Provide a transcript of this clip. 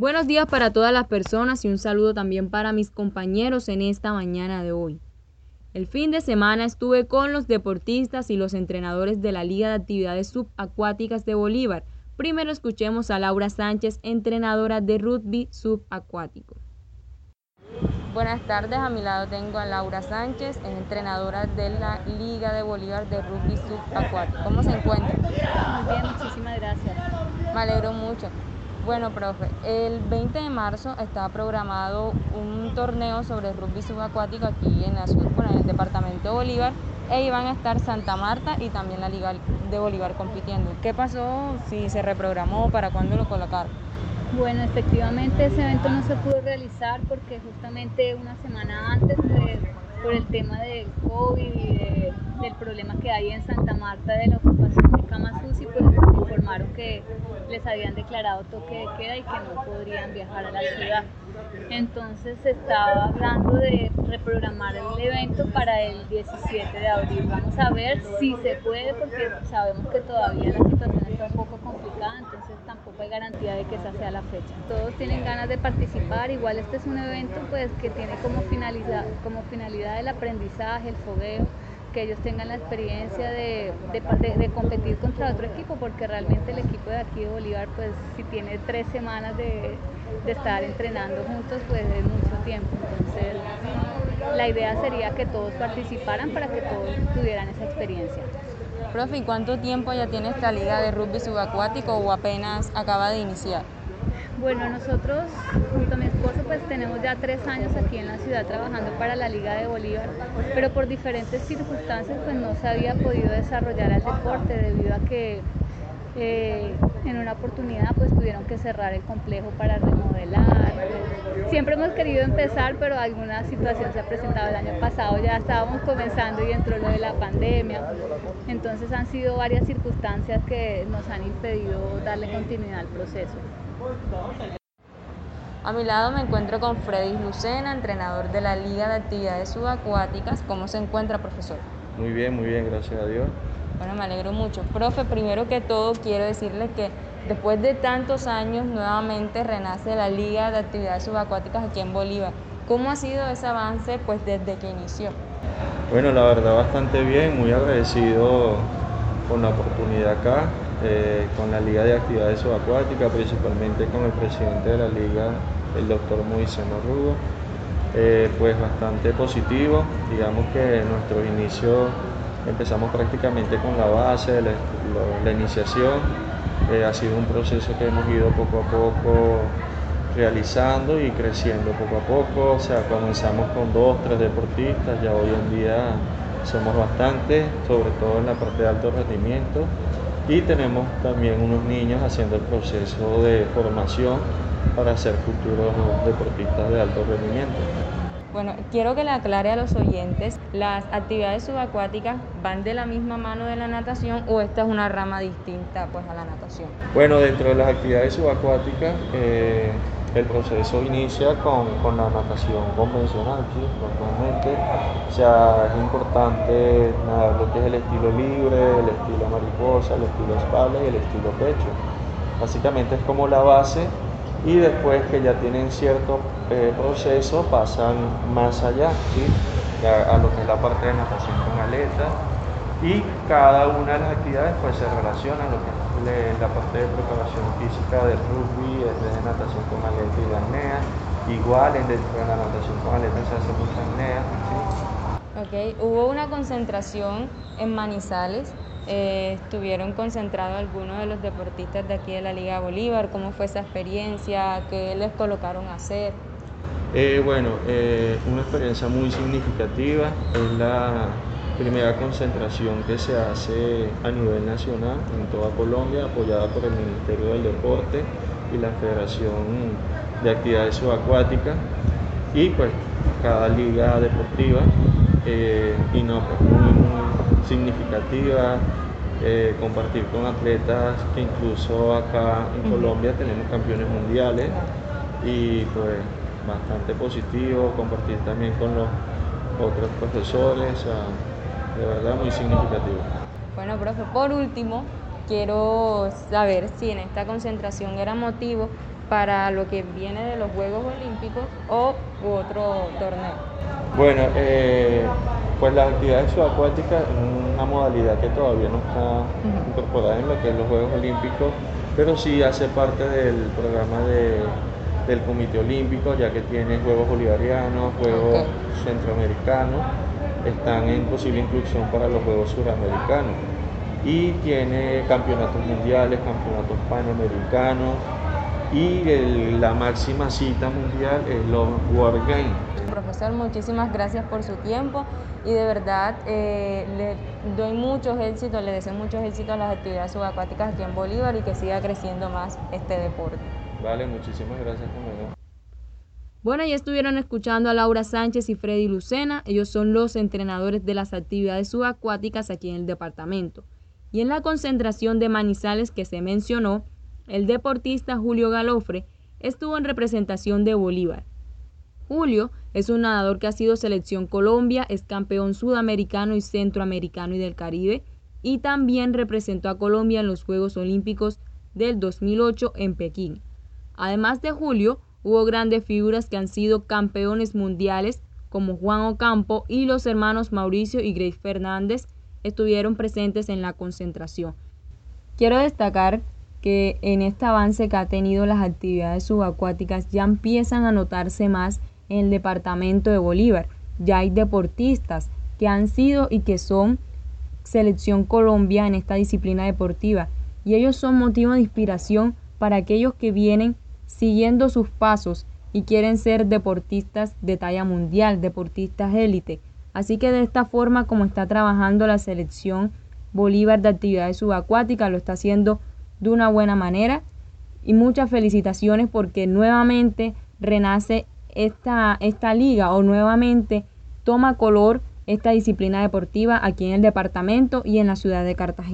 Buenos días para todas las personas y un saludo también para mis compañeros en esta mañana de hoy. El fin de semana estuve con los deportistas y los entrenadores de la Liga de Actividades Subacuáticas de Bolívar. Primero escuchemos a Laura Sánchez, entrenadora de rugby subacuático. Buenas tardes, a mi lado tengo a Laura Sánchez, entrenadora de la Liga de Bolívar de Rugby Subacuático. ¿Cómo se encuentra? Muy bien, muchísimas gracias. Me alegro mucho. Bueno, profe, el 20 de marzo está programado un torneo sobre rugby subacuático aquí en, la, en el departamento de Bolívar e iban a estar Santa Marta y también la Liga de Bolívar compitiendo. ¿Qué pasó? Si se reprogramó, ¿para cuándo lo colocaron? Bueno, efectivamente ese evento no se pudo realizar porque justamente una semana antes, pues, por el tema del COVID y del problema que hay en Santa Marta de la ocupación de camas UCI, pues informaron que les habían declarado toque de queda y que no podrían viajar a la ciudad. Entonces se estaba hablando de reprogramar el evento para el 17 de abril. Vamos a ver si se puede porque sabemos que todavía la situación está un poco complicada, entonces tampoco hay garantía de que esa sea la fecha. Todos tienen ganas de participar, igual este es un evento pues que tiene como como finalidad el aprendizaje, el fogueo que ellos tengan la experiencia de, competir contra otro equipo, porque realmente el equipo de aquí de Bolívar, pues si tiene tres semanas de, estar entrenando juntos, pues es mucho tiempo. Entonces, la idea sería que todos participaran para que todos tuvieran esa experiencia. Profe, ¿y cuánto tiempo ya tiene esta liga de rugby subacuático o apenas acaba de iniciar? Bueno, nosotros junto a mi esposo pues tenemos ya tres años aquí en la ciudad trabajando para la Liga de Bolívar, pero por diferentes circunstancias pues no se había podido desarrollar el deporte debido a que eh, en una oportunidad pues tuvieron que cerrar el complejo para remodelar. Siempre hemos querido empezar, pero alguna situación se ha presentado el año pasado, ya estábamos comenzando y entró lo de la pandemia. Entonces han sido varias circunstancias que nos han impedido darle continuidad al proceso. A mi lado me encuentro con Freddy Lucena, entrenador de la Liga de Actividades Subacuáticas. ¿Cómo se encuentra, profesor? Muy bien, muy bien, gracias a Dios. Bueno, me alegro mucho. Profe, primero que todo quiero decirle que después de tantos años nuevamente renace la Liga de Actividades Subacuáticas aquí en Bolívar. ¿Cómo ha sido ese avance pues desde que inició? Bueno, la verdad bastante bien, muy agradecido con la oportunidad acá. Eh, con la Liga de Actividades Subacuáticas, principalmente con el presidente de la Liga, el doctor Moisés Rudo, eh, pues bastante positivo. Digamos que nuestro inicio empezamos prácticamente con la base, la, iniciación. Eh, ha sido un proceso que hemos ido poco a poco realizando y creciendo poco a poco. O sea, comenzamos con dos, tres deportistas, ya hoy en día somos bastantes, sobre todo en la parte de alto rendimiento y tenemos también unos niños haciendo el proceso de formación para ser futuros deportistas de alto rendimiento. Bueno, quiero que le aclare a los oyentes, ¿las actividades subacuáticas van de la misma mano de la natación o esta es una rama distinta pues, a la natación? Bueno, dentro de las actividades subacuáticas eh, el proceso inicia con, la natación convencional, ¿sí? normalmente. O sea, es importante nadar lo que es el estilo libre, el estilo mariposa, el estilo espalda y el estilo pecho. Básicamente es como la base y después que ya tienen cierto eh, proceso pasan más allá, ¿sí? a, lo que es la parte de natación con aletas y cada una de las actividades pues se relaciona a lo que la parte de preparación física del rugby, de natación con aleta y de apnea. Igual dentro de la natación con aleta se hace mucha apnea. Ok, hubo una concentración en Manizales. Eh, estuvieron concentrados algunos de los deportistas de aquí de la Liga Bolívar. ¿Cómo fue esa experiencia? ¿Qué les colocaron a hacer? Eh, bueno, eh, una experiencia muy significativa es la primera concentración que se hace a nivel nacional en toda Colombia, apoyada por el Ministerio del Deporte y la Federación de Actividades Subacuáticas y pues cada liga deportiva. Eh, y no, pues muy, muy significativa eh, compartir con atletas que incluso acá en Colombia tenemos campeones mundiales y pues bastante positivo compartir también con los otros profesores de verdad muy significativo. Bueno, profe, por último, quiero saber si en esta concentración era motivo para lo que viene de los Juegos Olímpicos o otro torneo? Bueno, eh, pues las actividades subacuáticas es una modalidad que todavía no está incorporada en lo que es los Juegos Olímpicos, pero sí hace parte del programa del Comité Olímpico, ya que tiene Juegos Bolivarianos, Juegos Centroamericanos, están en posible inclusión para los Juegos Suramericanos y tiene campeonatos mundiales, campeonatos panamericanos y la máxima cita mundial es los World Games. Profesor, muchísimas gracias por su tiempo y de verdad eh, le doy muchos éxitos, le deseo muchos éxitos a las actividades subacuáticas aquí en Bolívar y que siga creciendo más este deporte. Vale, muchísimas gracias Bueno, ya estuvieron escuchando a Laura Sánchez y Freddy Lucena. Ellos son los entrenadores de las actividades subacuáticas aquí en el departamento. Y en la concentración de Manizales que se mencionó, el deportista Julio Galofre estuvo en representación de Bolívar. Julio es un nadador que ha sido selección Colombia, es campeón sudamericano y centroamericano y del Caribe y también representó a Colombia en los Juegos Olímpicos del 2008 en Pekín. Además de Julio, hubo grandes figuras que han sido campeones mundiales como Juan Ocampo y los hermanos Mauricio y Grace Fernández estuvieron presentes en la concentración. Quiero destacar que en este avance que ha tenido las actividades subacuáticas ya empiezan a notarse más en el departamento de Bolívar. Ya hay deportistas que han sido y que son selección Colombia en esta disciplina deportiva y ellos son motivo de inspiración para aquellos que vienen siguiendo sus pasos y quieren ser deportistas de talla mundial, deportistas élite. Así que de esta forma como está trabajando la selección Bolívar de actividades subacuáticas, lo está haciendo de una buena manera y muchas felicitaciones porque nuevamente renace esta, esta liga o nuevamente toma color esta disciplina deportiva aquí en el departamento y en la ciudad de Cartagena.